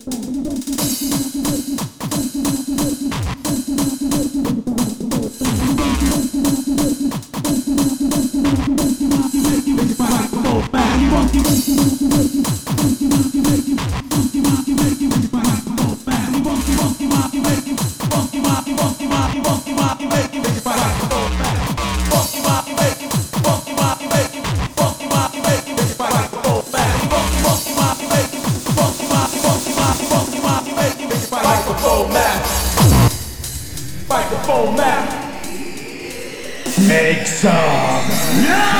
よろしくお願いします。map. Microphone map. Make some noise.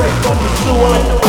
Straight from the sewer.